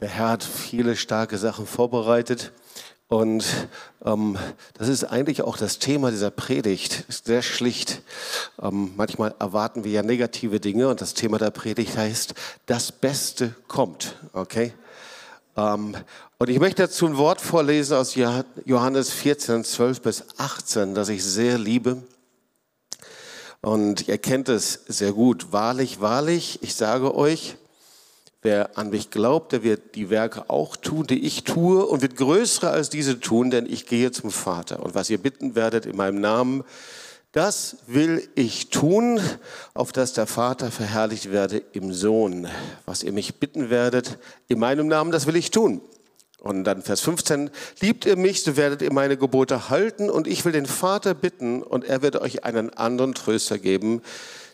Der Herr hat viele starke Sachen vorbereitet. Und ähm, das ist eigentlich auch das Thema dieser Predigt. Ist sehr schlicht. Ähm, manchmal erwarten wir ja negative Dinge und das Thema der Predigt heißt, das Beste kommt. Okay? Ähm, und ich möchte dazu ein Wort vorlesen aus Johannes 14, 12 bis 18, das ich sehr liebe. Und ihr kennt es sehr gut. Wahrlich, wahrlich, ich sage euch, Wer an mich glaubt, der wird die Werke auch tun, die ich tue und wird größere als diese tun, denn ich gehe zum Vater. Und was ihr bitten werdet in meinem Namen, das will ich tun, auf dass der Vater verherrlicht werde im Sohn. Was ihr mich bitten werdet in meinem Namen, das will ich tun. Und dann Vers 15, liebt ihr mich, so werdet ihr meine Gebote halten und ich will den Vater bitten und er wird euch einen anderen Tröster geben,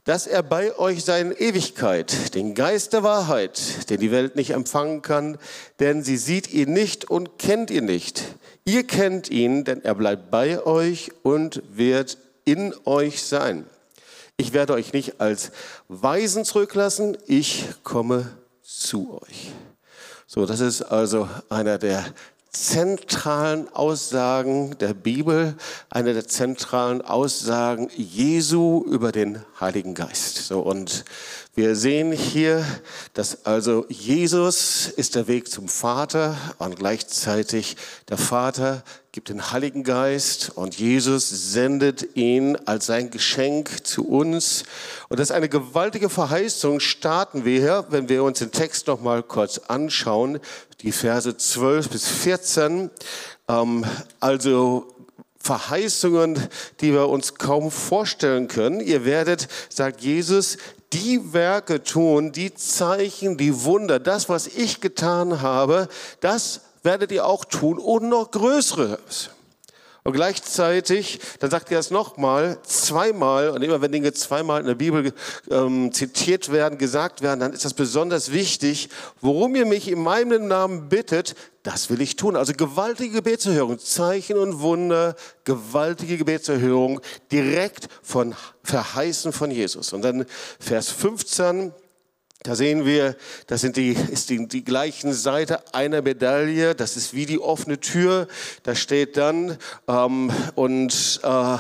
dass er bei euch sei Ewigkeit, den Geist der Wahrheit, den die Welt nicht empfangen kann, denn sie sieht ihn nicht und kennt ihn nicht. Ihr kennt ihn, denn er bleibt bei euch und wird in euch sein. Ich werde euch nicht als Weisen zurücklassen, ich komme zu euch. So, das ist also einer der zentralen Aussagen der Bibel, eine der zentralen Aussagen Jesu über den Heiligen Geist. So, und wir sehen hier, dass also Jesus ist der Weg zum Vater und gleichzeitig der Vater gibt den Heiligen Geist und Jesus sendet ihn als sein Geschenk zu uns. Und das ist eine gewaltige Verheißung. Starten wir hier, wenn wir uns den Text noch mal kurz anschauen, die Verse 12 bis 14. Ähm, also Verheißungen, die wir uns kaum vorstellen können. Ihr werdet, sagt Jesus, die Werke tun, die Zeichen, die Wunder, das, was ich getan habe, das werdet ihr auch tun und noch größeres. Und gleichzeitig, dann sagt er es nochmal, zweimal, und immer wenn Dinge zweimal in der Bibel ähm, zitiert werden, gesagt werden, dann ist das besonders wichtig. Worum ihr mich in meinem Namen bittet, das will ich tun. Also gewaltige Gebetserhörung, Zeichen und Wunder, gewaltige Gebetserhörung, direkt von Verheißen von Jesus. Und dann Vers 15, da sehen wir, das sind die, ist die, die gleichen Seite einer Medaille. Das ist wie die offene Tür. Da steht dann, ähm, und äh, äh,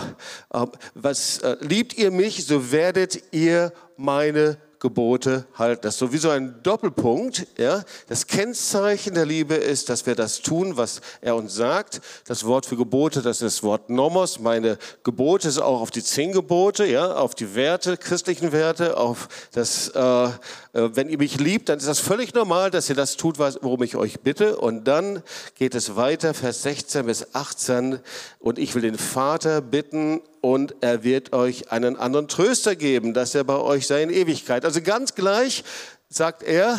was äh, liebt ihr mich, so werdet ihr meine Gebote halten. Das ist sowieso ein Doppelpunkt. Ja? Das Kennzeichen der Liebe ist, dass wir das tun, was er uns sagt. Das Wort für Gebote, das ist das Wort Nomos. Meine Gebote ist auch auf die zehn Gebote, ja? auf die Werte, christlichen Werte, auf das, äh, äh, wenn ihr mich liebt, dann ist das völlig normal, dass ihr das tut, worum ich euch bitte. Und dann geht es weiter, Vers 16 bis 18. Und ich will den Vater bitten, und er wird euch einen anderen Tröster geben, dass er bei euch sei in Ewigkeit. Also ganz gleich sagt er,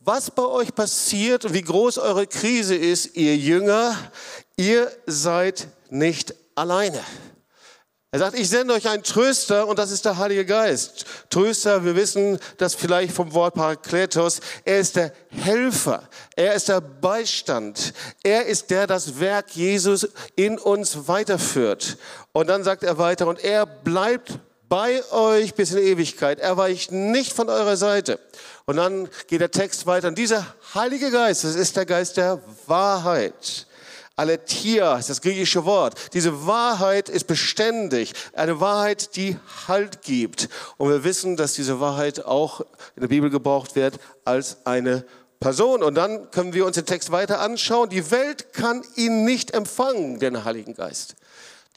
was bei euch passiert und wie groß eure Krise ist, ihr Jünger, ihr seid nicht alleine. Er sagt, ich sende euch einen Tröster und das ist der Heilige Geist. Tröster, wir wissen das vielleicht vom Wort Parakletos. Er ist der Helfer. Er ist der Beistand. Er ist der, das Werk Jesus in uns weiterführt. Und dann sagt er weiter, und er bleibt bei euch bis in Ewigkeit. Er weicht nicht von eurer Seite. Und dann geht der Text weiter. Und dieser Heilige Geist, das ist der Geist der Wahrheit. Aletheia ist das griechische Wort. Diese Wahrheit ist beständig. Eine Wahrheit, die Halt gibt. Und wir wissen, dass diese Wahrheit auch in der Bibel gebraucht wird als eine Person. Und dann können wir uns den Text weiter anschauen. Die Welt kann ihn nicht empfangen, den Heiligen Geist.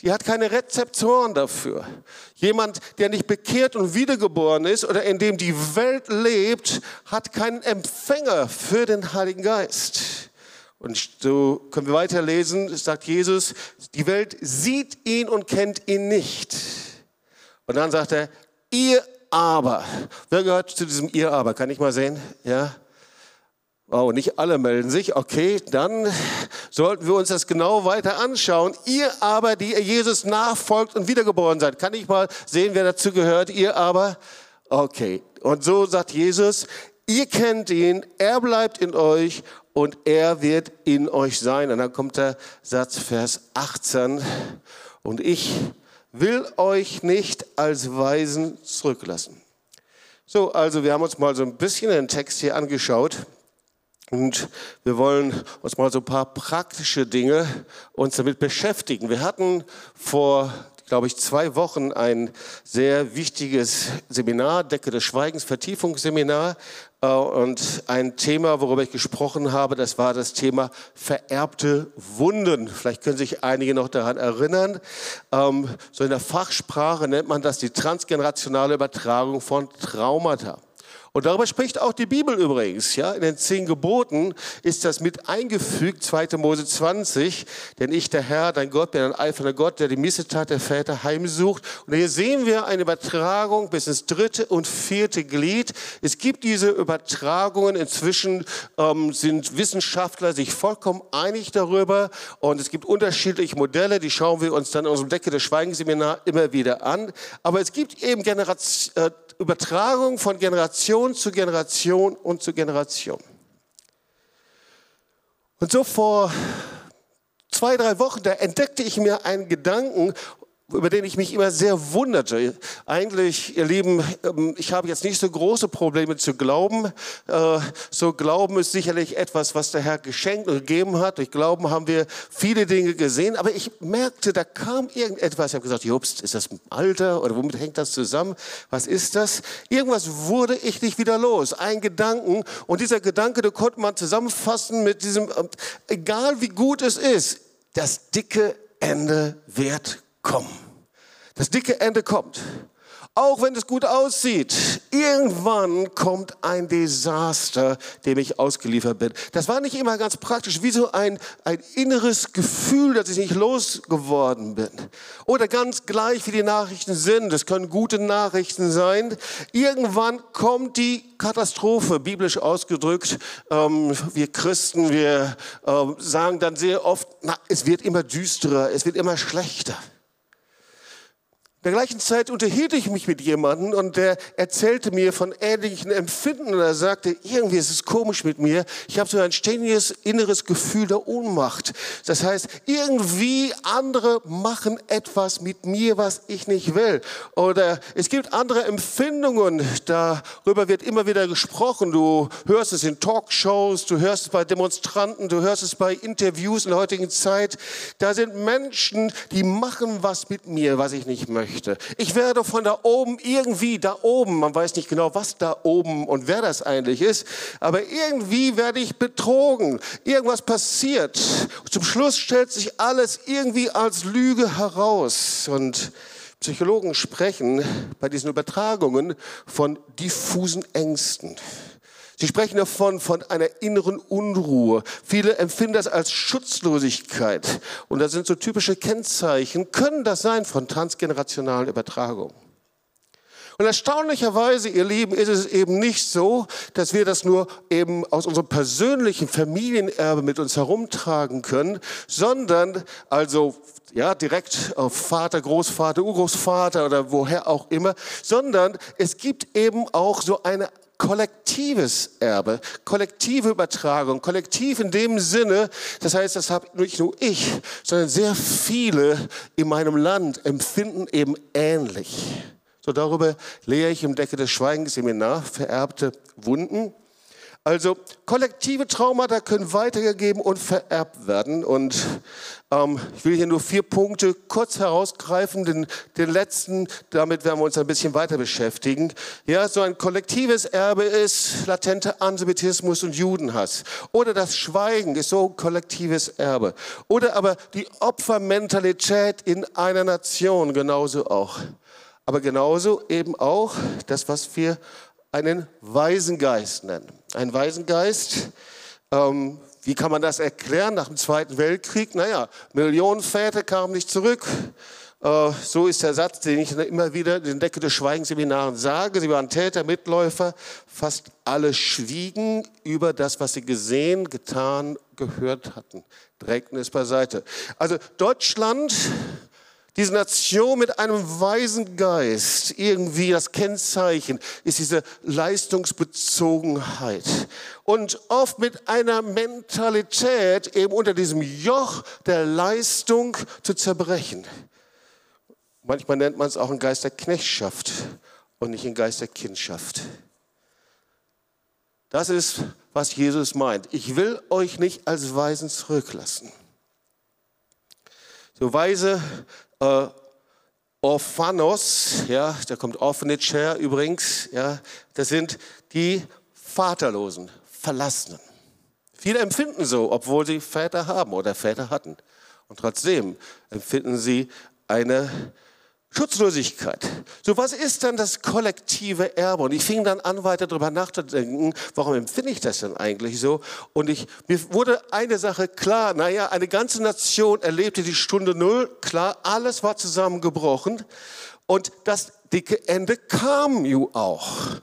Die hat keine Rezeptoren dafür. Jemand, der nicht bekehrt und wiedergeboren ist oder in dem die Welt lebt, hat keinen Empfänger für den Heiligen Geist. Und so können wir weiterlesen, sagt Jesus, die Welt sieht ihn und kennt ihn nicht. Und dann sagt er, ihr aber. Wer gehört zu diesem ihr aber? Kann ich mal sehen? Ja? Wow, nicht alle melden sich. Okay, dann sollten wir uns das genau weiter anschauen. Ihr aber, die Jesus nachfolgt und wiedergeboren seid. Kann ich mal sehen, wer dazu gehört? Ihr aber? Okay. Und so sagt Jesus, ihr kennt ihn, er bleibt in euch und er wird in euch sein. Und dann kommt der Satz, Vers 18. Und ich will euch nicht als Weisen zurücklassen. So, also wir haben uns mal so ein bisschen den Text hier angeschaut. Und wir wollen uns mal so ein paar praktische Dinge uns damit beschäftigen. Wir hatten vor glaube ich, zwei Wochen ein sehr wichtiges Seminar, Decke des Schweigens, Vertiefungsseminar. Äh, und ein Thema, worüber ich gesprochen habe, das war das Thema vererbte Wunden. Vielleicht können sich einige noch daran erinnern. Ähm, so in der Fachsprache nennt man das die transgenerationale Übertragung von Traumata. Und darüber spricht auch die Bibel übrigens. Ja? In den zehn Geboten ist das mit eingefügt, 2. Mose 20. Denn ich, der Herr, dein Gott, bin ein eifernder Gott, der die Missetat der Väter heimsucht. Und hier sehen wir eine Übertragung bis ins dritte und vierte Glied. Es gibt diese Übertragungen. Inzwischen ähm, sind Wissenschaftler sich vollkommen einig darüber. Und es gibt unterschiedliche Modelle, die schauen wir uns dann in unserem Decke des Schweigenseminar immer wieder an. Aber es gibt eben Generation, äh, Übertragung von Generation zu Generation und zu Generation. Und so vor zwei, drei Wochen, da entdeckte ich mir einen Gedanken über den ich mich immer sehr wunderte. Eigentlich, ihr Lieben, ähm, ich habe jetzt nicht so große Probleme zu glauben. Äh, so Glauben ist sicherlich etwas, was der Herr geschenkt und gegeben hat. Durch Glauben haben wir viele Dinge gesehen, aber ich merkte, da kam irgendetwas. Ich habe gesagt, Jobst, ist das Alter oder womit hängt das zusammen? Was ist das? Irgendwas wurde ich nicht wieder los. Ein Gedanken und dieser Gedanke, den konnte man zusammenfassen mit diesem, ähm, egal wie gut es ist, das dicke Ende wird kommen. Das dicke Ende kommt. Auch wenn es gut aussieht, irgendwann kommt ein Desaster, dem ich ausgeliefert bin. Das war nicht immer ganz praktisch, wie so ein, ein inneres Gefühl, dass ich nicht losgeworden bin. Oder ganz gleich, wie die Nachrichten sind, es können gute Nachrichten sein. Irgendwann kommt die Katastrophe, biblisch ausgedrückt. Ähm, wir Christen, wir äh, sagen dann sehr oft, na, es wird immer düsterer, es wird immer schlechter. Der gleichen Zeit unterhielt ich mich mit jemandem und der erzählte mir von ähnlichen Empfinden und er sagte, irgendwie ist es komisch mit mir. Ich habe so ein ständiges inneres Gefühl der Ohnmacht. Das heißt, irgendwie andere machen etwas mit mir, was ich nicht will. Oder es gibt andere Empfindungen, darüber wird immer wieder gesprochen. Du hörst es in Talkshows, du hörst es bei Demonstranten, du hörst es bei Interviews in der heutigen Zeit. Da sind Menschen, die machen was mit mir, was ich nicht möchte möchte. Ich werde von da oben irgendwie da oben, man weiß nicht genau, was da oben und wer das eigentlich ist, aber irgendwie werde ich betrogen. Irgendwas passiert. Zum Schluss stellt sich alles irgendwie als Lüge heraus und Psychologen sprechen bei diesen Übertragungen von diffusen Ängsten. Sie sprechen davon, von einer inneren Unruhe. Viele empfinden das als Schutzlosigkeit. Und das sind so typische Kennzeichen, können das sein von transgenerationalen Übertragungen. Und erstaunlicherweise, ihr Lieben, ist es eben nicht so, dass wir das nur eben aus unserem persönlichen Familienerbe mit uns herumtragen können, sondern also ja, direkt auf Vater, Großvater, Urgroßvater oder woher auch immer, sondern es gibt eben auch so eine kollektives Erbe, kollektive Übertragung, kollektiv in dem Sinne, das heißt, das habe nicht nur ich, sondern sehr viele in meinem Land empfinden eben ähnlich. So darüber lehre ich im Decke des Schweigens Seminar, vererbte Wunden. Also kollektive Traumata können weitergegeben und vererbt werden. Und ähm, ich will hier nur vier Punkte kurz herausgreifen. Den, den letzten, damit werden wir uns ein bisschen weiter beschäftigen. Ja, so ein kollektives Erbe ist latenter Antisemitismus und Judenhass. Oder das Schweigen ist so ein kollektives Erbe. Oder aber die Opfermentalität in einer Nation genauso auch. Aber genauso eben auch das, was wir einen Waisengeist nennen. Ein Waisengeist, ähm, wie kann man das erklären nach dem Zweiten Weltkrieg? Naja, Millionen Väter kamen nicht zurück. Äh, so ist der Satz, den ich immer wieder in den Decke des Schweigenseminaren sage. Sie waren Täter, Mitläufer. Fast alle schwiegen über das, was sie gesehen, getan, gehört hatten. Drängten es beiseite. Also Deutschland diese Nation mit einem weisen Geist, irgendwie das Kennzeichen ist diese Leistungsbezogenheit. Und oft mit einer Mentalität eben unter diesem Joch der Leistung zu zerbrechen. Manchmal nennt man es auch einen Geist der Knechtschaft und nicht einen Geist der Kindschaft. Das ist was Jesus meint. Ich will euch nicht als Weisen zurücklassen. So Weise äh, Orphanos, ja, da kommt Orphanage her übrigens, ja, das sind die Vaterlosen, Verlassenen. Viele empfinden so, obwohl sie Väter haben oder Väter hatten. Und trotzdem empfinden sie eine Schutzlosigkeit. So, was ist dann das kollektive Erbe? Und ich fing dann an, weiter darüber nachzudenken, warum empfinde ich das denn eigentlich so? Und ich, mir wurde eine Sache klar, naja, eine ganze Nation erlebte die Stunde Null, klar, alles war zusammengebrochen. Und das dicke Ende kam ju auch.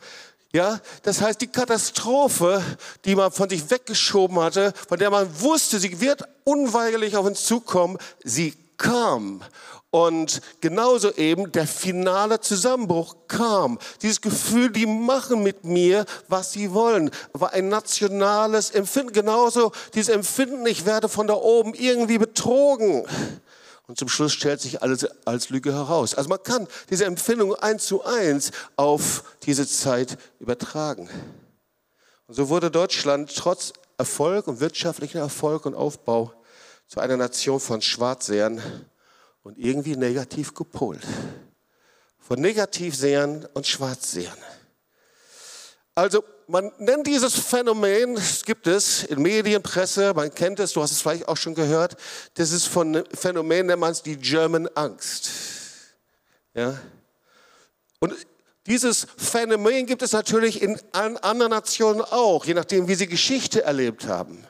Ja, das heißt, die Katastrophe, die man von sich weggeschoben hatte, von der man wusste, sie wird unweigerlich auf uns zukommen, sie kam. Und genauso eben der finale Zusammenbruch kam. Dieses Gefühl, die machen mit mir, was sie wollen, war ein nationales Empfinden. Genauso dieses Empfinden, ich werde von da oben irgendwie betrogen. Und zum Schluss stellt sich alles als Lüge heraus. Also man kann diese Empfindung eins zu eins auf diese Zeit übertragen. Und so wurde Deutschland trotz Erfolg und wirtschaftlicher Erfolg und Aufbau zu einer Nation von Schwarzsehern und irgendwie negativ gepolt. Von Negativsehern und Schwarzsehern. Also man nennt dieses Phänomen, es gibt es in Medien, Presse, man kennt es, du hast es vielleicht auch schon gehört, das ist von Phänomen, nennt man es die German Angst. Ja? Und dieses Phänomen gibt es natürlich in allen anderen Nationen auch, je nachdem, wie sie Geschichte erlebt haben.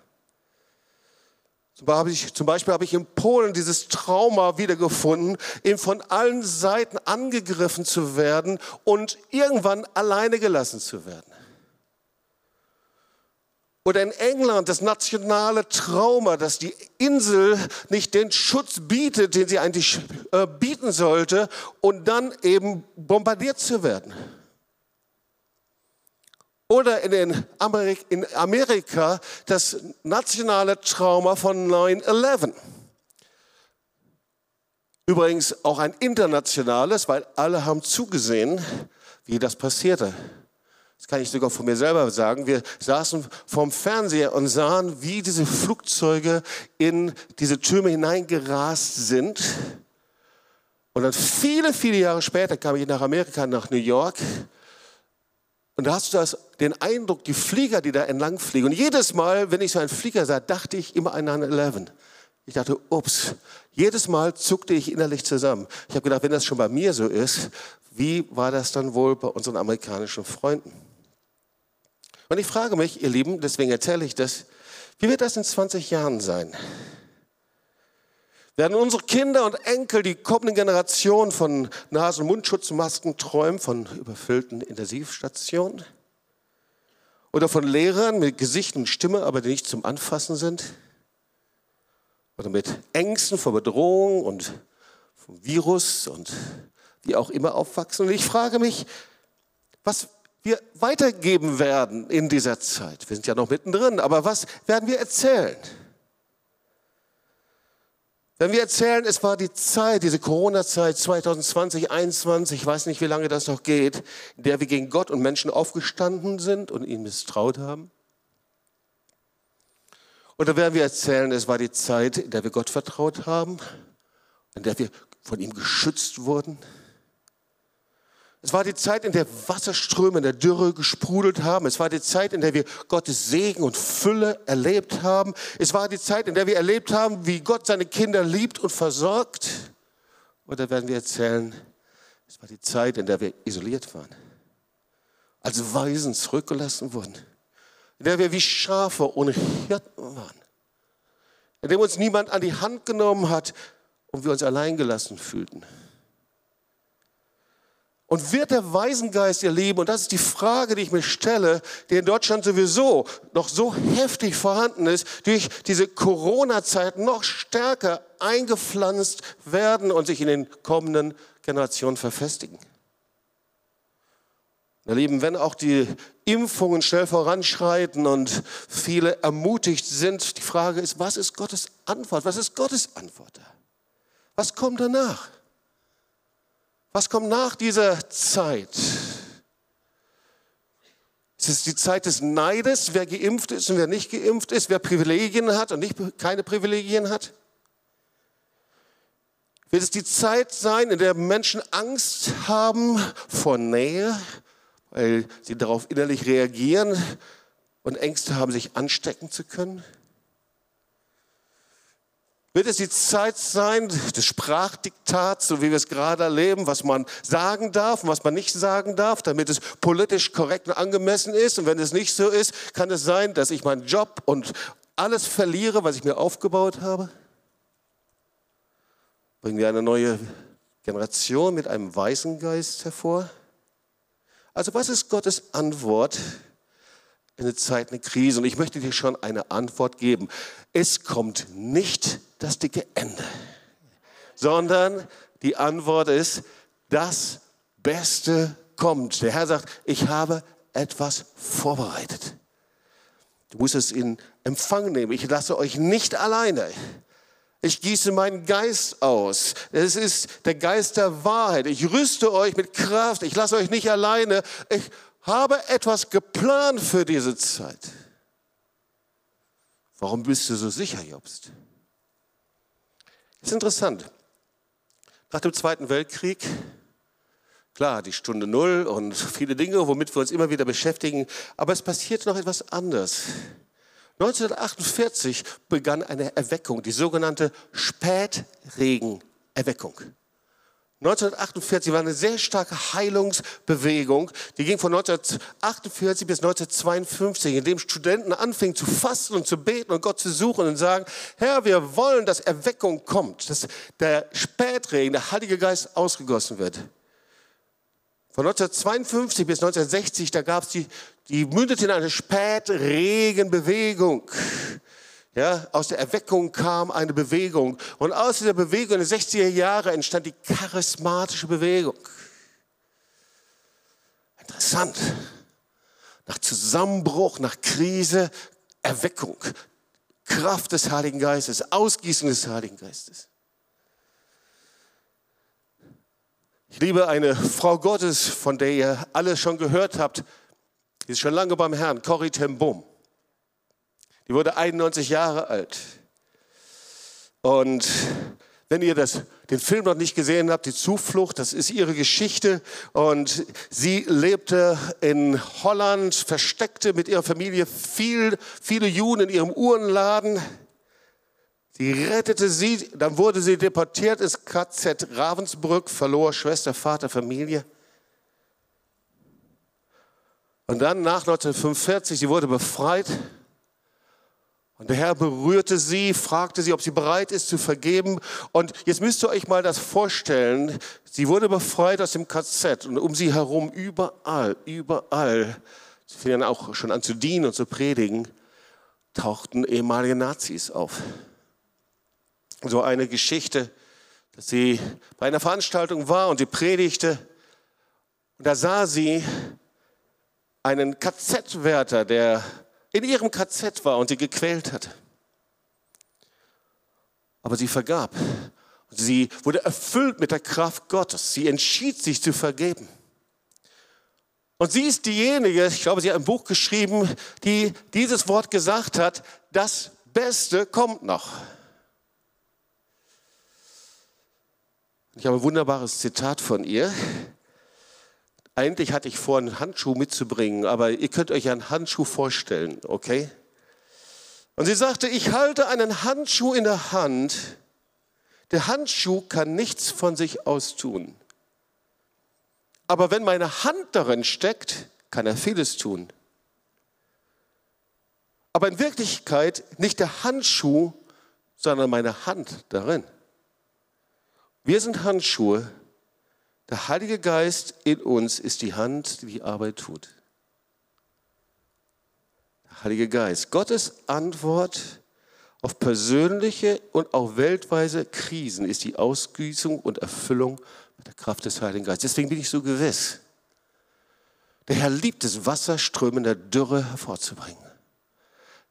Zum Beispiel habe ich in Polen dieses Trauma wiedergefunden, eben von allen Seiten angegriffen zu werden und irgendwann alleine gelassen zu werden. Oder in England das nationale Trauma, dass die Insel nicht den Schutz bietet, den sie eigentlich äh, bieten sollte, und dann eben bombardiert zu werden. Oder in, Amerik in Amerika das nationale Trauma von 9-11. Übrigens auch ein internationales, weil alle haben zugesehen, wie das passierte. Das kann ich sogar von mir selber sagen. Wir saßen vorm Fernseher und sahen, wie diese Flugzeuge in diese Türme hineingerast sind. Und dann viele, viele Jahre später kam ich nach Amerika, nach New York. Und da hast du das, den Eindruck, die Flieger, die da entlang fliegen. Und jedes Mal, wenn ich so einen Flieger sah, dachte ich immer an 9-11. Ich dachte, ups, jedes Mal zuckte ich innerlich zusammen. Ich habe gedacht, wenn das schon bei mir so ist, wie war das dann wohl bei unseren amerikanischen Freunden? Und ich frage mich, ihr Lieben, deswegen erzähle ich das, wie wird das in 20 Jahren sein? Werden unsere Kinder und Enkel, die kommende Generation von Nasen- und Mundschutzmasken träumen, von überfüllten Intensivstationen? Oder von Lehrern mit Gesicht und Stimme, aber die nicht zum Anfassen sind? Oder mit Ängsten vor Bedrohung und vom Virus und wie auch immer aufwachsen? Und ich frage mich, was wir weitergeben werden in dieser Zeit. Wir sind ja noch mittendrin, aber was werden wir erzählen? Wenn wir erzählen, es war die Zeit, diese Corona-Zeit 2020, 2021, ich weiß nicht, wie lange das noch geht, in der wir gegen Gott und Menschen aufgestanden sind und ihnen misstraut haben. Oder werden wir erzählen, es war die Zeit, in der wir Gott vertraut haben, in der wir von ihm geschützt wurden, es war die Zeit, in der Wasserströme in der Dürre gesprudelt haben. Es war die Zeit, in der wir Gottes Segen und Fülle erlebt haben. Es war die Zeit, in der wir erlebt haben, wie Gott seine Kinder liebt und versorgt. Oder werden wir erzählen, es war die Zeit, in der wir isoliert waren, als Waisen zurückgelassen wurden, in der wir wie Schafe ohne Hirten waren, in dem uns niemand an die Hand genommen hat und wir uns alleingelassen fühlten. Und wird der Waisengeist ihr Leben, und das ist die Frage, die ich mir stelle, die in Deutschland sowieso noch so heftig vorhanden ist, durch diese Corona-Zeit noch stärker eingepflanzt werden und sich in den kommenden Generationen verfestigen. Ihr Lieben, wenn auch die Impfungen schnell voranschreiten und viele ermutigt sind, die Frage ist, was ist Gottes Antwort? Was ist Gottes Antwort? Was kommt danach? Was kommt nach dieser Zeit? Es ist die Zeit des Neides, wer geimpft ist und wer nicht geimpft ist, wer Privilegien hat und nicht, keine Privilegien hat. Wird es die Zeit sein, in der Menschen Angst haben vor Nähe, weil sie darauf innerlich reagieren und Ängste haben, sich anstecken zu können? Wird es die Zeit sein des Sprachdiktats, so wie wir es gerade erleben, was man sagen darf und was man nicht sagen darf, damit es politisch korrekt und angemessen ist? Und wenn es nicht so ist, kann es sein, dass ich meinen Job und alles verliere, was ich mir aufgebaut habe? Bringen wir eine neue Generation mit einem weißen Geist hervor? Also was ist Gottes Antwort in der Zeit einer Krise? Und ich möchte dir schon eine Antwort geben. Es kommt nicht das dicke Ende, sondern die Antwort ist, das Beste kommt. Der Herr sagt, ich habe etwas vorbereitet. Du musst es in Empfang nehmen. Ich lasse euch nicht alleine. Ich gieße meinen Geist aus. Es ist der Geist der Wahrheit. Ich rüste euch mit Kraft. Ich lasse euch nicht alleine. Ich habe etwas geplant für diese Zeit. Warum bist du so sicher, Jobst? Das ist interessant. Nach dem Zweiten Weltkrieg, klar, die Stunde Null und viele Dinge, womit wir uns immer wieder beschäftigen, aber es passiert noch etwas anderes. 1948 begann eine Erweckung, die sogenannte Spätregenerweckung. 1948 war eine sehr starke Heilungsbewegung, die ging von 1948 bis 1952, in dem Studenten anfingen zu fasten und zu beten und Gott zu suchen und sagen, Herr, wir wollen, dass Erweckung kommt, dass der Spätregen, der Heilige Geist ausgegossen wird. Von 1952 bis 1960, da gab es die, die mündete in eine Spätregenbewegung. Ja, aus der Erweckung kam eine Bewegung. Und aus dieser Bewegung in den 60er Jahren entstand die charismatische Bewegung. Interessant. Nach Zusammenbruch, nach Krise, Erweckung. Kraft des Heiligen Geistes, Ausgießung des Heiligen Geistes. Ich liebe eine Frau Gottes, von der ihr alle schon gehört habt. Die ist schon lange beim Herrn, Corrie ten Boom. Die wurde 91 Jahre alt. Und wenn ihr das, den Film noch nicht gesehen habt, die Zuflucht, das ist ihre Geschichte. Und sie lebte in Holland, versteckte mit ihrer Familie viel, viele Juden in ihrem Uhrenladen. Sie rettete sie, dann wurde sie deportiert ins KZ Ravensbrück, verlor Schwester, Vater, Familie. Und dann nach 1945, sie wurde befreit und der Herr berührte sie, fragte sie, ob sie bereit ist zu vergeben. Und jetzt müsst ihr euch mal das vorstellen. Sie wurde befreit aus dem KZ und um sie herum überall, überall, sie fingen auch schon an zu dienen und zu predigen, tauchten ehemalige Nazis auf. So eine Geschichte, dass sie bei einer Veranstaltung war und sie predigte. Und da sah sie einen KZ-Wärter, der in ihrem KZ war und sie gequält hat. Aber sie vergab. Sie wurde erfüllt mit der Kraft Gottes. Sie entschied sich zu vergeben. Und sie ist diejenige, ich glaube, sie hat ein Buch geschrieben, die dieses Wort gesagt hat, das Beste kommt noch. Ich habe ein wunderbares Zitat von ihr. Eigentlich hatte ich vor, einen Handschuh mitzubringen, aber ihr könnt euch einen Handschuh vorstellen, okay? Und sie sagte, ich halte einen Handschuh in der Hand. Der Handschuh kann nichts von sich aus tun. Aber wenn meine Hand darin steckt, kann er vieles tun. Aber in Wirklichkeit nicht der Handschuh, sondern meine Hand darin. Wir sind Handschuhe, der Heilige Geist in uns ist die Hand, die die Arbeit tut. Der Heilige Geist, Gottes Antwort auf persönliche und auch weltweise Krisen ist die Ausgießung und Erfüllung mit der Kraft des Heiligen Geistes. Deswegen bin ich so gewiss. Der Herr liebt es, Wasserströme in der Dürre hervorzubringen.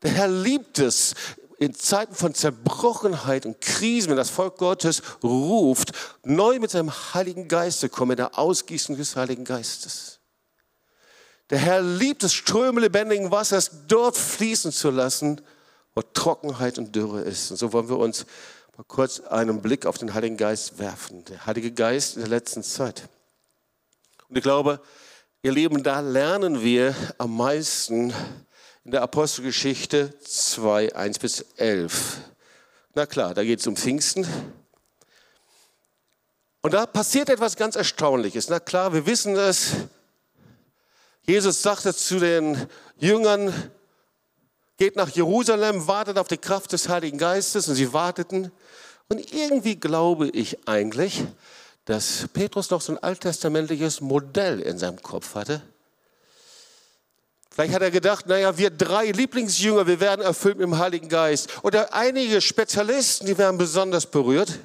Der Herr liebt es, in Zeiten von Zerbrochenheit und Krisen, wenn das Volk Gottes ruft, neu mit seinem Heiligen Geist zu kommen, in der Ausgießung des Heiligen Geistes. Der Herr liebt es, Ströme lebendigen Wassers dort fließen zu lassen, wo Trockenheit und Dürre ist. Und so wollen wir uns mal kurz einen Blick auf den Heiligen Geist werfen. Der Heilige Geist in der letzten Zeit. Und ich glaube, ihr Lieben, da lernen wir am meisten in der Apostelgeschichte 2, 1 bis 11. Na klar, da geht es um Pfingsten. Und da passiert etwas ganz Erstaunliches. Na klar, wir wissen es. Jesus sagte zu den Jüngern, geht nach Jerusalem, wartet auf die Kraft des Heiligen Geistes. Und sie warteten. Und irgendwie glaube ich eigentlich, dass Petrus noch so ein alttestamentliches Modell in seinem Kopf hatte. Vielleicht hat er gedacht, naja, wir drei Lieblingsjünger, wir werden erfüllt mit dem Heiligen Geist. Oder einige Spezialisten, die werden besonders berührt.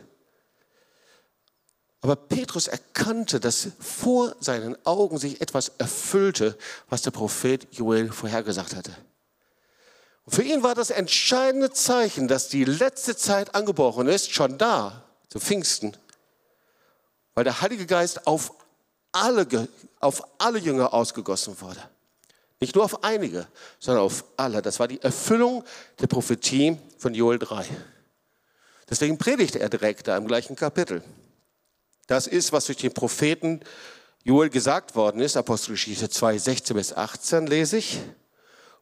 Aber Petrus erkannte, dass vor seinen Augen sich etwas erfüllte, was der Prophet Joel vorhergesagt hatte. Und für ihn war das entscheidende Zeichen, dass die letzte Zeit angebrochen ist, schon da, zu Pfingsten, weil der Heilige Geist auf alle, auf alle Jünger ausgegossen wurde. Nicht nur auf einige, sondern auf alle. Das war die Erfüllung der Prophetie von Joel 3. Deswegen predigte er direkt da im gleichen Kapitel. Das ist, was durch den Propheten Joel gesagt worden ist, Apostelgeschichte 2, 16 bis 18 lese ich.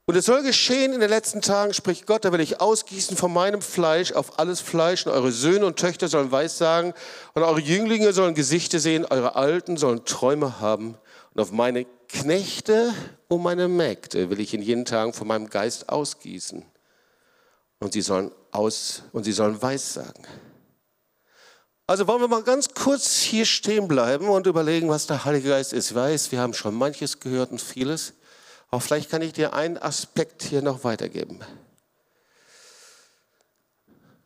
Und es soll geschehen in den letzten Tagen, spricht Gott, da will ich ausgießen von meinem Fleisch auf alles Fleisch und eure Söhne und Töchter sollen Weissagen und eure Jünglinge sollen Gesichter sehen, eure Alten sollen Träume haben und auf meine Knechte und meine Mägde will ich in jenen Tagen von meinem Geist ausgießen und sie sollen aus und sie sollen Weissagen. Also wollen wir mal ganz kurz hier stehen bleiben und überlegen, was der Heilige Geist ist. Ich weiß, wir haben schon manches gehört und vieles. Aber vielleicht kann ich dir einen Aspekt hier noch weitergeben.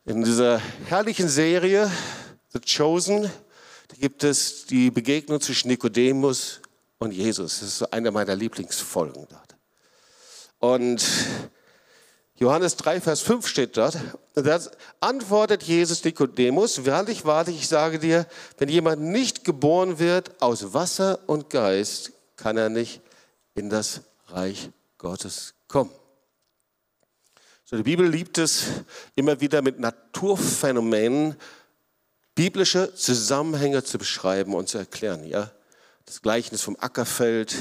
In dieser herrlichen Serie The Chosen gibt es die Begegnung zwischen Nikodemus und Jesus. Das ist eine meiner Lieblingsfolgen dort. Und Johannes 3, Vers 5 steht dort. Da antwortet Jesus Nikodemus, wahrlich, wahrlich, ich sage dir, wenn jemand nicht geboren wird aus Wasser und Geist, kann er nicht in das Reich Gottes kommen. So, die Bibel liebt es immer wieder mit Naturphänomenen biblische Zusammenhänge zu beschreiben und zu erklären. Ja? Das Gleichnis vom Ackerfeld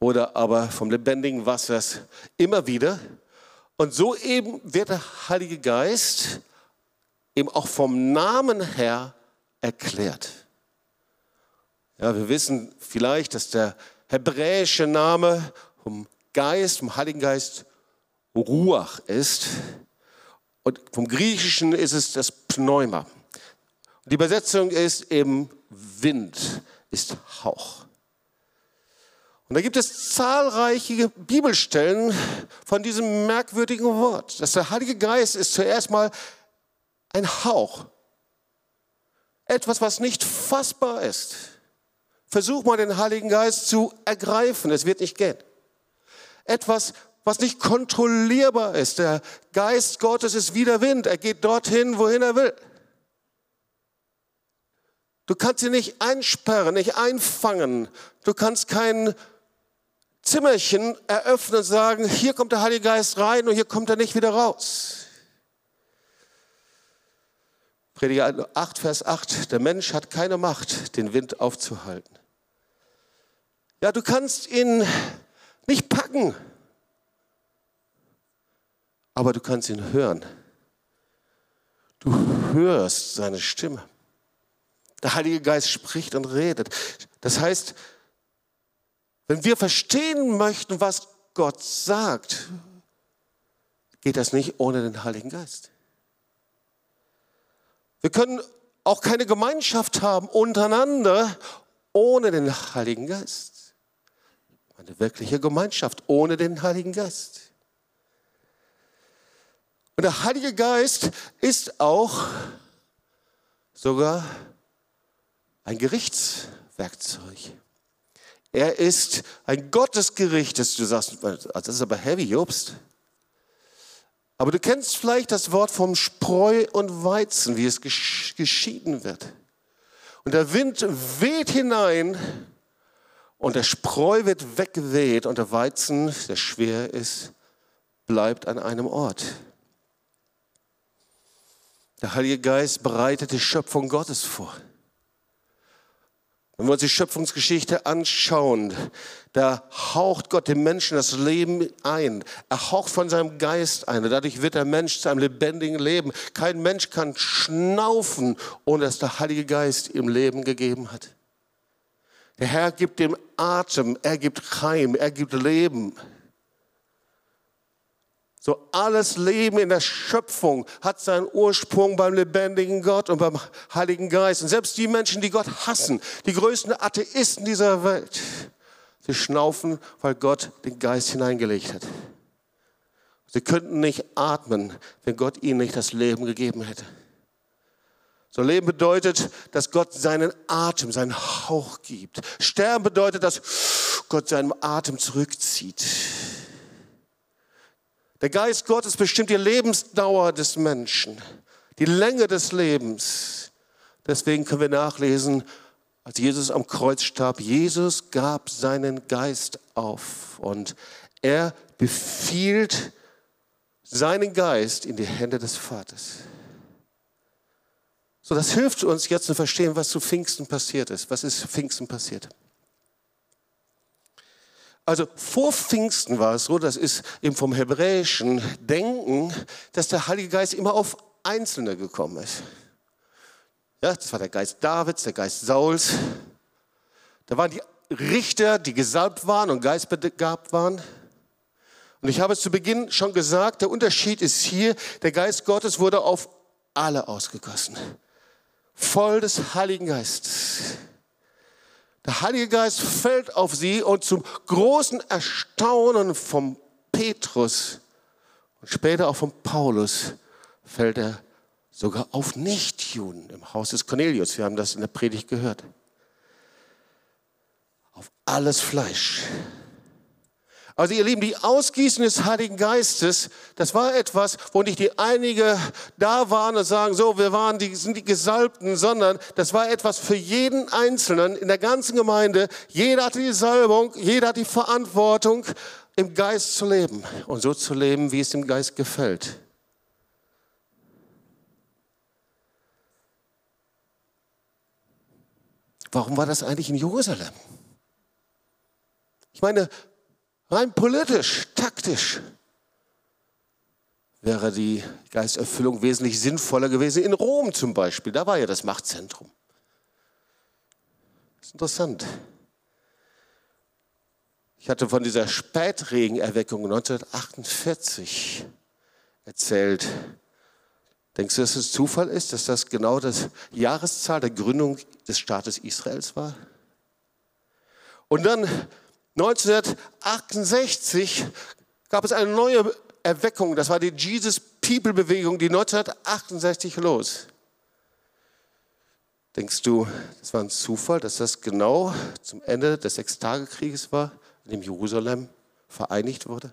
oder aber vom lebendigen Wassers immer wieder. Und so eben wird der Heilige Geist eben auch vom Namen her erklärt. Ja, wir wissen vielleicht, dass der hebräische Name vom Geist, vom Heiligen Geist Ruach ist. Und vom Griechischen ist es das Pneuma. Die Übersetzung ist eben Wind, ist Hauch. Und da gibt es zahlreiche Bibelstellen von diesem merkwürdigen Wort. Dass der Heilige Geist ist zuerst mal ein Hauch. Etwas, was nicht fassbar ist. Versuch mal den Heiligen Geist zu ergreifen, es wird nicht gehen etwas, was nicht kontrollierbar ist. Der Geist Gottes ist wie der Wind. Er geht dorthin, wohin er will. Du kannst ihn nicht einsperren, nicht einfangen. Du kannst kein Zimmerchen eröffnen und sagen, hier kommt der Heilige Geist rein und hier kommt er nicht wieder raus. Prediger 8, Vers 8, der Mensch hat keine Macht, den Wind aufzuhalten. Ja, du kannst ihn nicht packen, aber du kannst ihn hören. Du hörst seine Stimme. Der Heilige Geist spricht und redet. Das heißt, wenn wir verstehen möchten, was Gott sagt, geht das nicht ohne den Heiligen Geist. Wir können auch keine Gemeinschaft haben untereinander ohne den Heiligen Geist eine wirkliche Gemeinschaft ohne den Heiligen Geist. Und der Heilige Geist ist auch sogar ein Gerichtswerkzeug. Er ist ein Gottesgericht, du sagst, das ist aber heavy, Jobst. Aber du kennst vielleicht das Wort vom Spreu und Weizen, wie es geschieden wird. Und der Wind weht hinein Und der Spreu wird weggeweht und der Weizen, der schwer ist, bleibt an einem Ort. Der Heilige Geist bereitet die Schöpfung Gottes vor. Wenn wir uns die Schöpfungsgeschichte anschauen, da haucht Gott dem Menschen das Leben ein. Er haucht von seinem Geist ein. Dadurch wird der Mensch zu einem lebendigen Leben. Kein Mensch kann schnaufen, ohne dass der Heilige Geist ihm Leben gegeben hat. Der Herr gibt dem Atem, er gibt Heim, er gibt Leben. So alles Leben in der Schöpfung hat seinen Ursprung beim lebendigen Gott und beim Heiligen Geist. Und selbst die Menschen, die Gott hassen, die größten Atheisten dieser Welt, sie schnaufen, weil Gott den Geist hineingelegt hat. Sie könnten nicht atmen, wenn Gott ihnen nicht das Leben gegeben hätte. So Leben bedeutet, dass Gott seinen Atem, seinen Hauch gibt. Sterben bedeutet, dass Gott seinen Atem zurückzieht. Der Geist Gottes bestimmt die Lebensdauer des Menschen, die Länge des Lebens. Deswegen können wir nachlesen, als Jesus am Kreuz starb, Jesus gab seinen Geist auf und er befiehlt seinen Geist in die Hände des Vaters. So, das hilft uns jetzt zu verstehen, was zu Pfingsten passiert ist. Was ist Pfingsten passiert? Also vor Pfingsten war es so, das ist eben vom hebräischen Denken, dass der Heilige Geist immer auf Einzelne gekommen ist. Ja, das war der Geist Davids, der Geist Sauls. Da waren die Richter, die gesalbt waren und geistbegabt waren. Und ich habe es zu Beginn schon gesagt, der Unterschied ist hier, der Geist Gottes wurde auf alle ausgegossen. Voll des Heiligen Geistes. Der Heilige Geist fällt auf sie und zum großen Erstaunen von Petrus und später auch von Paulus fällt er sogar auf Nichtjuden im Haus des Cornelius. Wir haben das in der Predigt gehört. Auf alles Fleisch. Also ihr Lieben, die Ausgießung des Heiligen Geistes, das war etwas, wo nicht die einige da waren und sagen, so, wir waren die, sind die Gesalbten, sondern das war etwas für jeden Einzelnen in der ganzen Gemeinde. Jeder hatte die Salbung, jeder hat die Verantwortung, im Geist zu leben und so zu leben, wie es dem Geist gefällt. Warum war das eigentlich in Jerusalem? Ich meine, Rein politisch, taktisch wäre die Geisterfüllung wesentlich sinnvoller gewesen. In Rom zum Beispiel, da war ja das Machtzentrum. Das ist interessant. Ich hatte von dieser Spätregenerweckung 1948 erzählt. Denkst du, dass es Zufall ist, dass das genau das Jahreszahl der Gründung des Staates Israels war? Und dann 1968 gab es eine neue Erweckung, das war die Jesus People Bewegung, die 1968 los. Denkst du, das war ein Zufall, dass das genau zum Ende des Sechstagekrieges war, in dem Jerusalem vereinigt wurde?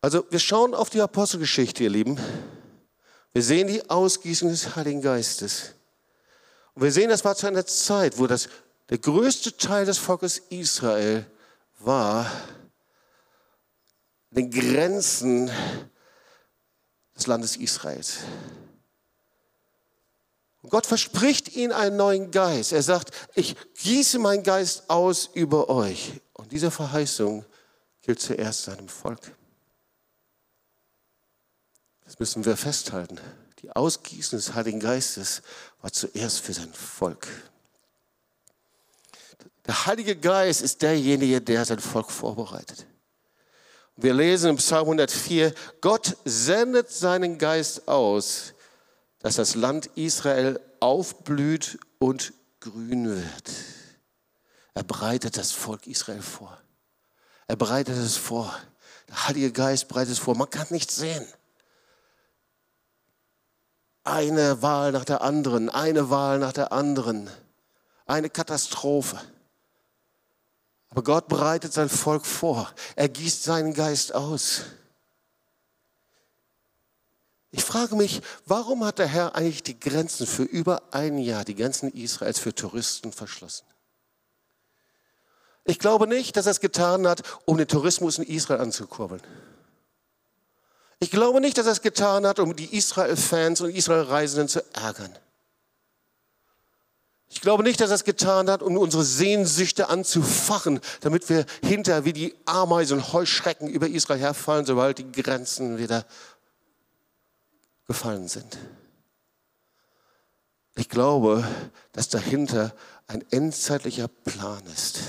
Also wir schauen auf die Apostelgeschichte, ihr Lieben. Wir sehen die Ausgießung des Heiligen Geistes. Und wir sehen, das war zu einer Zeit, wo das der größte Teil des Volkes Israel war den Grenzen des Landes Israels. Und Gott verspricht ihnen einen neuen Geist. Er sagt, ich gieße meinen Geist aus über euch. Und diese Verheißung gilt zuerst seinem Volk. Das müssen wir festhalten. Die Ausgießung des Heiligen Geistes war zuerst für sein Volk. Der Heilige Geist ist derjenige, der sein Volk vorbereitet. Wir lesen im Psalm 104, Gott sendet seinen Geist aus, dass das Land Israel aufblüht und grün wird. Er bereitet das Volk Israel vor. Er bereitet es vor. Der Heilige Geist bereitet es vor. Man kann nichts sehen. Eine Wahl nach der anderen, eine Wahl nach der anderen. Eine Katastrophe. Aber Gott bereitet sein Volk vor. Er gießt seinen Geist aus. Ich frage mich, warum hat der Herr eigentlich die Grenzen für über ein Jahr, die Grenzen Israels für Touristen verschlossen? Ich glaube nicht, dass er es getan hat, um den Tourismus in Israel anzukurbeln. Ich glaube nicht, dass er es getan hat, um die Israel-Fans und Israel-Reisenden zu ärgern. Ich glaube nicht, dass er es getan hat, um unsere Sehnsüchte anzufachen, damit wir hinter wie die Ameisen und Heuschrecken über Israel herfallen, sobald die Grenzen wieder gefallen sind. Ich glaube, dass dahinter ein endzeitlicher Plan ist.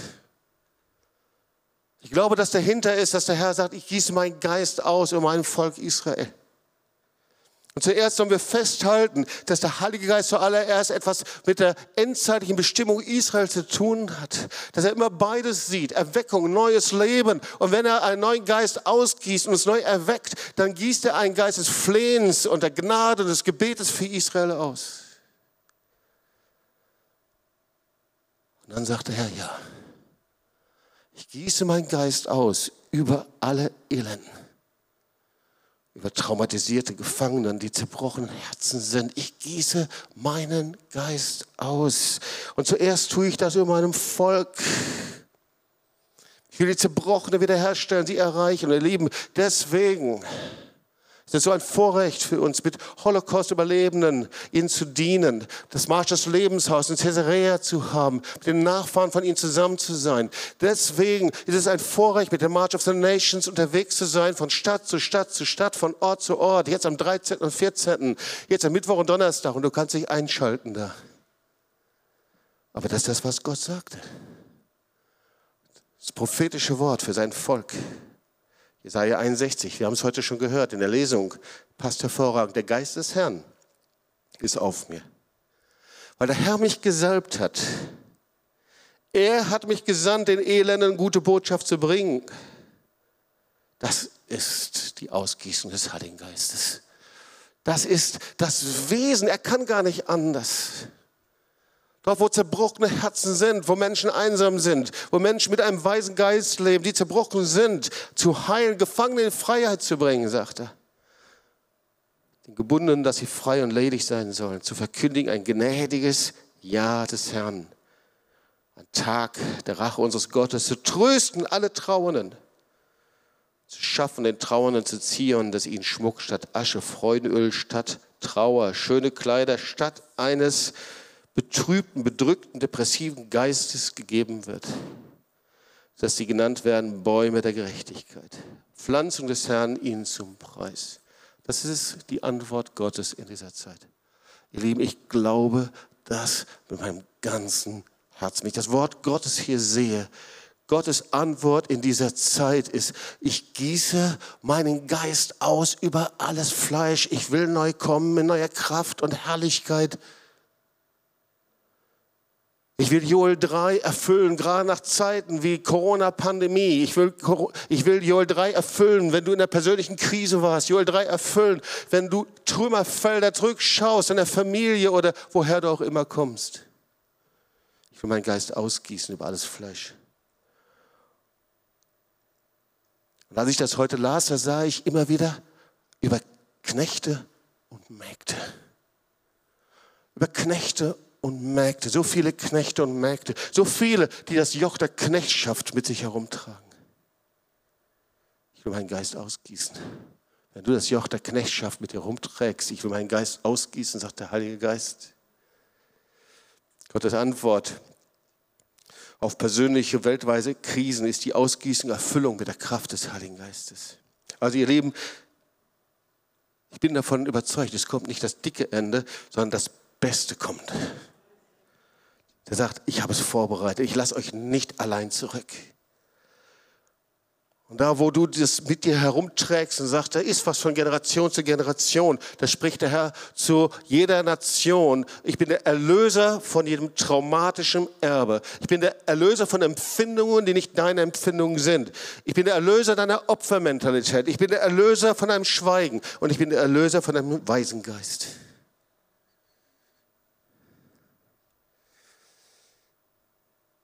Ich glaube, dass dahinter ist, dass der Herr sagt, ich gieße meinen Geist aus über mein Volk Israel. Und zuerst sollen wir festhalten, dass der Heilige Geist zuallererst etwas mit der endzeitlichen Bestimmung Israel zu tun hat. Dass er immer beides sieht, Erweckung, neues Leben. Und wenn er einen neuen Geist ausgießt und es neu erweckt, dann gießt er einen Geist des Flehens und der Gnade und des Gebetes für Israel aus. Und dann sagt der Herr, ja, ich gieße meinen Geist aus über alle Elenden, über traumatisierte Gefangenen, die zerbrochenen Herzen sind. Ich gieße meinen Geist aus. Und zuerst tue ich das über meinem Volk. Ich will die Zerbrochenen wiederherstellen, sie erreichen und erleben. Deswegen es ist so ein Vorrecht für uns, mit Holocaust-Überlebenden ihnen zu dienen, das Marsch des Lebenshaus in Caesarea zu haben, mit den Nachfahren von ihnen zusammen zu sein. Deswegen ist es ein Vorrecht, mit dem March of the Nations unterwegs zu sein, von Stadt zu Stadt zu Stadt, von Ort zu Ort, jetzt am 13. und 14., jetzt am Mittwoch und Donnerstag und du kannst dich einschalten da. Aber das ist das, was Gott sagte. Das prophetische Wort für sein Volk. Jesaja 61, wir haben es heute schon gehört in der Lesung, passt hervorragend. Der Geist des Herrn ist auf mir, weil der Herr mich gesalbt hat. Er hat mich gesandt, den Elenden gute Botschaft zu bringen. Das ist die Ausgießung des Heiligen Geistes. Das ist das Wesen. Er kann gar nicht anders. Dort, wo zerbrochene Herzen sind, wo Menschen einsam sind, wo Menschen mit einem weisen Geist leben, die zerbrochen sind, zu heilen, Gefangene in Freiheit zu bringen, sagt er. Den Gebundenen, dass sie frei und ledig sein sollen, zu verkündigen ein gnädiges Ja des Herrn. Ein Tag der Rache unseres Gottes, zu trösten alle Trauernden, zu schaffen den Trauernden zu ziehen, dass ihnen Schmuck statt Asche, Freudenöl statt Trauer, schöne Kleider statt eines betrübten, bedrückten, depressiven Geistes gegeben wird, dass sie genannt werden Bäume der Gerechtigkeit. Pflanzung des Herrn ihnen zum Preis. Das ist die Antwort Gottes in dieser Zeit. Ihr Lieben, ich glaube das mit meinem ganzen Herzen. Wenn ich das Wort Gottes hier sehe, Gottes Antwort in dieser Zeit ist, ich gieße meinen Geist aus über alles Fleisch. Ich will neu kommen in neuer Kraft und Herrlichkeit. Ich will Joel 3 erfüllen, gerade nach Zeiten wie Corona-Pandemie. Ich will, ich will Joel 3 erfüllen, wenn du in der persönlichen Krise warst. Joel 3 erfüllen, wenn du Trümmerfelder zurückschaust in der Familie oder woher du auch immer kommst. Ich will meinen Geist ausgießen über alles Fleisch. Und als ich das heute las, da sah ich immer wieder über Knechte und Mägde. Über Knechte und Mägde, so viele Knechte und Mägde, so viele, die das Joch der Knechtschaft mit sich herumtragen. Ich will meinen Geist ausgießen. Wenn du das Joch der Knechtschaft mit dir herumträgst, ich will meinen Geist ausgießen, sagt der Heilige Geist. Gottes Antwort auf persönliche, weltweite Krisen ist die Ausgießung, Erfüllung mit der Kraft des Heiligen Geistes. Also ihr Lieben, ich bin davon überzeugt, es kommt nicht das dicke Ende, sondern das Beste kommt. Der sagt, ich habe es vorbereitet, ich lasse euch nicht allein zurück. Und da, wo du das mit dir herumträgst und sagst, da ist was von Generation zu Generation, da spricht der Herr zu jeder Nation. Ich bin der Erlöser von jedem traumatischen Erbe. Ich bin der Erlöser von Empfindungen, die nicht deine Empfindungen sind. Ich bin der Erlöser deiner Opfermentalität. Ich bin der Erlöser von einem Schweigen. Und ich bin der Erlöser von einem Waisengeist.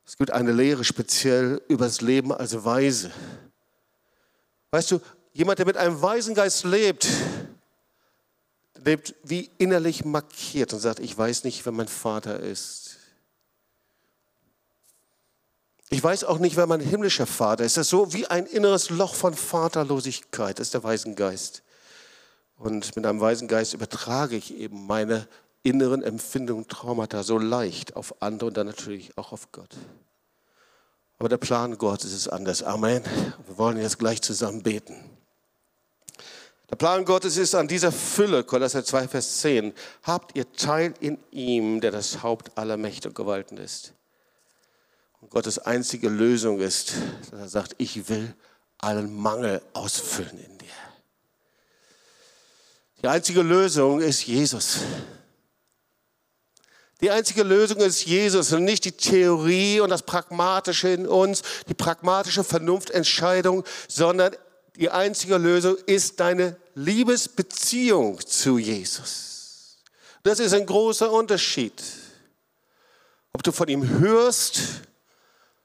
Es gibt eine Lehre speziell über das Leben als Weise. Weißt du, jemand, der mit einem Waisengeist lebt, lebt wie innerlich markiert und sagt, ich weiß nicht, wer mein Vater ist. Ich weiß auch nicht, wer mein himmlischer Vater ist. Das ist so wie ein inneres Loch von Vaterlosigkeit. Das ist der Waisengeist. Und mit einem Waisengeist übertrage ich eben meine inneren Empfindungen, Traumata so leicht auf andere und dann natürlich auch auf Gott. Aber der Plan Gottes ist anders. Amen. Wir wollen jetzt gleich zusammen beten. Der Plan Gottes ist an dieser Fülle, Kolosser 2, Vers 10, habt ihr Teil in ihm, der das Haupt aller Mächte und Gewalten ist. Und Gottes einzige Lösung ist, dass er sagt, ich will allen Mangel ausfüllen in dir. Die einzige Lösung ist Jesus. Die einzige Lösung ist Jesus und nicht die Theorie und das Pragmatische in uns, die pragmatische Vernunftentscheidung, sondern die einzige Lösung ist deine Liebesbeziehung zu Jesus. Das ist ein großer Unterschied. Ob du von ihm hörst,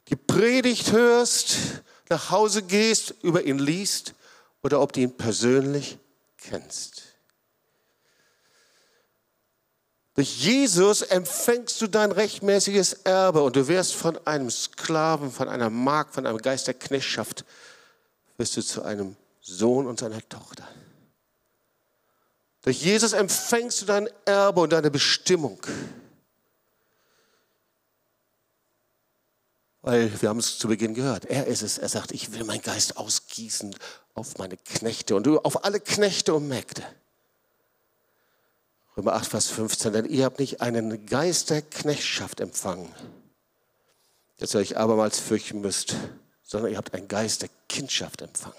die Predigt hörst, nach Hause gehst, über ihn liest oder ob du ihn persönlich kennst. Durch Jesus empfängst du dein rechtmäßiges Erbe und du wirst von einem Sklaven, von einer Magd, von einem Geist der Knechtschaft, wirst du zu einem Sohn und seiner Tochter. Durch Jesus empfängst du dein Erbe und deine Bestimmung. Weil wir haben es zu Beginn gehört. Er ist es. Er sagt, ich will meinen Geist ausgießen auf meine Knechte und auf alle Knechte und Mägde. Römer 8, Vers 15, denn ihr habt nicht einen Geist der Knechtschaft empfangen, dass ihr euch abermals fürchten müsst, sondern ihr habt einen Geist der Kindschaft empfangen,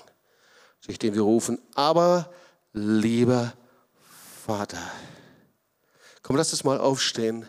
durch den wir rufen, aber lieber Vater. Komm, lass uns mal aufstehen.